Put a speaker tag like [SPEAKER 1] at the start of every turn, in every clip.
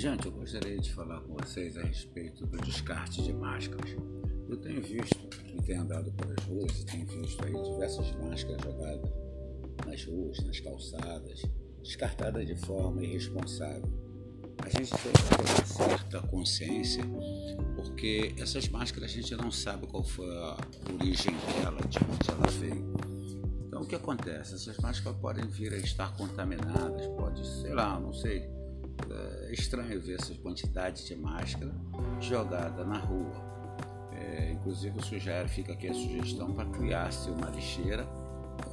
[SPEAKER 1] Gente, eu gostaria de falar com vocês a respeito do descarte de máscaras. Eu tenho visto e tenho andado pelas ruas e tenho visto aí diversas máscaras jogadas nas ruas, nas calçadas, descartadas de forma irresponsável. A gente tem que ter uma certa consciência, porque essas máscaras a gente não sabe qual foi a origem dela, de onde ela veio. Então o que acontece? Essas máscaras podem vir a estar contaminadas, pode, sei lá, não sei é estranho ver essa quantidade de máscara jogada na rua. É, inclusive, o sugere, fica aqui a sugestão para criar-se uma lixeira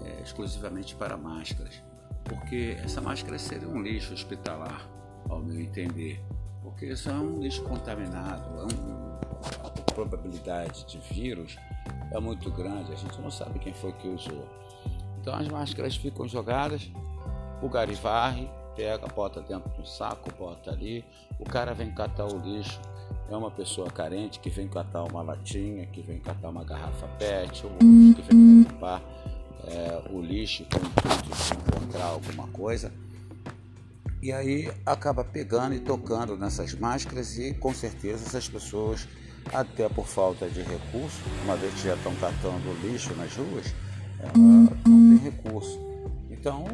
[SPEAKER 1] é, exclusivamente para máscaras, porque essa máscara seria um lixo hospitalar, ao meu entender, porque isso é um lixo contaminado, é um, a probabilidade de vírus é muito grande, a gente não sabe quem foi que usou. Então as máscaras ficam jogadas, o gari varre, pega, bota dentro do saco, bota ali. O cara vem catar o lixo. É uma pessoa carente que vem catar uma latinha, que vem catar uma garrafa PET, ou que vem limpar é, o lixo com o intuito de encontrar alguma coisa. E aí acaba pegando e tocando nessas máscaras e com certeza essas pessoas, até por falta de recurso, uma vez que já estão catando lixo nas ruas, ela não tem recurso. Então,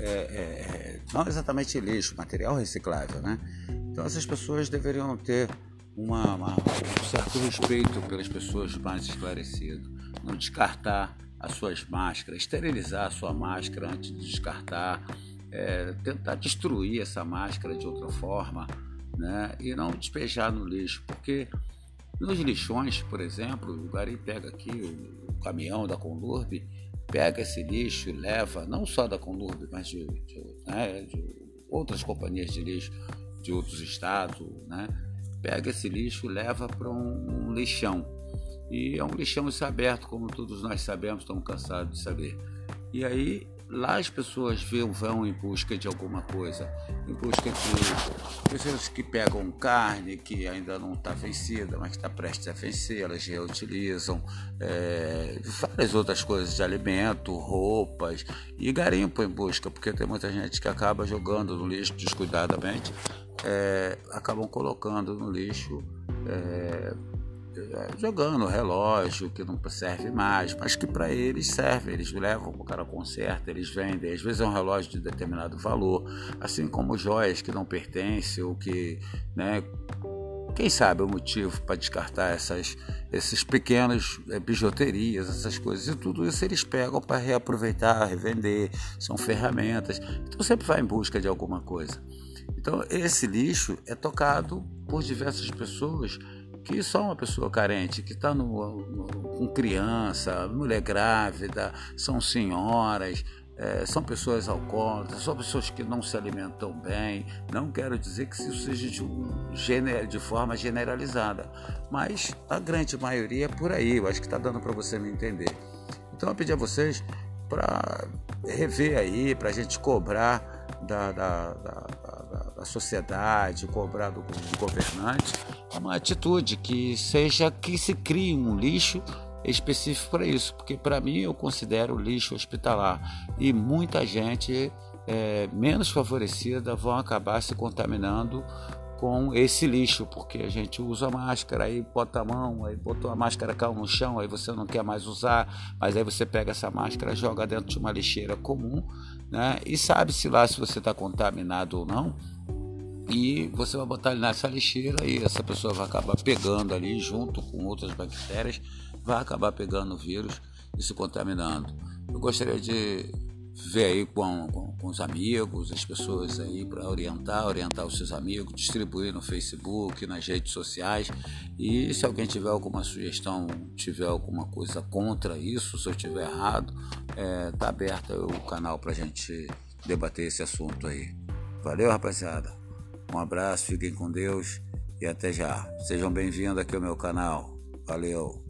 [SPEAKER 1] é, é, é, não exatamente lixo, material reciclável, né? Então, essas pessoas deveriam ter uma, uma, um certo respeito pelas pessoas mais esclarecidas, não descartar as suas máscaras, esterilizar a sua máscara antes de descartar, é, tentar destruir essa máscara de outra forma, né? E não despejar no lixo, porque nos lixões, por exemplo, o Gari pega aqui o, o caminhão da Conlurb pega esse lixo, leva, não só da Conurb, mas de, de, né, de, outras companhias de lixo de outros estados, né, pega esse lixo leva para um, um, lixão. E é um lixão aberto, como todos nós sabemos, estamos cansados de saber. E aí lá as pessoas vão, em busca de alguma coisa, em busca de pessoas que pegam carne que ainda não está vencida, mas está prestes a vencer, elas reutilizam, é, várias outras coisas de alimento, roupas, e garimpam em busca, porque tem muita gente que acaba jogando no lixo descuidadamente, é, acabam colocando no lixo. É, jogando relógio que não serve mais, mas que para eles serve. Eles levam o cara conserta, eles vendem. Às vezes é um relógio de determinado valor, assim como joias que não pertencem ou que, né, quem sabe o motivo para descartar essas, esses pequenos é, bijuterias, essas coisas e tudo isso eles pegam para reaproveitar, revender, são ferramentas. Então sempre vai em busca de alguma coisa. Então esse lixo é tocado por diversas pessoas que só uma pessoa carente, que está com criança, mulher grávida, são senhoras, é, são pessoas alcoólatras, são pessoas que não se alimentam bem. Não quero dizer que isso seja de, um, de forma generalizada, mas a grande maioria é por aí. Eu acho que está dando para você me entender. Então eu pedi a vocês para rever aí, para a gente cobrar da, da, da, da, sociedade, cobrar do, governante, uma atitude que seja que se crie um lixo específico para isso, porque para mim eu considero lixo hospitalar e muita gente é, menos favorecida vão acabar se contaminando com esse lixo, porque a gente usa máscara, aí bota a mão, aí botou a máscara caiu no chão, aí você não quer mais usar, mas aí você pega essa máscara, joga dentro de uma lixeira comum, né? E sabe-se lá se você está contaminado ou não. E você vai botar ele nessa lixeira e essa pessoa vai acabar pegando ali junto com outras bactérias, vai acabar pegando o vírus e se contaminando. Eu gostaria de ver aí com, com, com os amigos, as pessoas aí para orientar, orientar os seus amigos, distribuir no Facebook, nas redes sociais. E se alguém tiver alguma sugestão, tiver alguma coisa contra isso, se eu tiver errado, é, tá aberto o canal para gente debater esse assunto aí. Valeu, rapaziada. Um abraço, fiquem com Deus e até já. Sejam bem-vindos aqui ao meu canal. Valeu.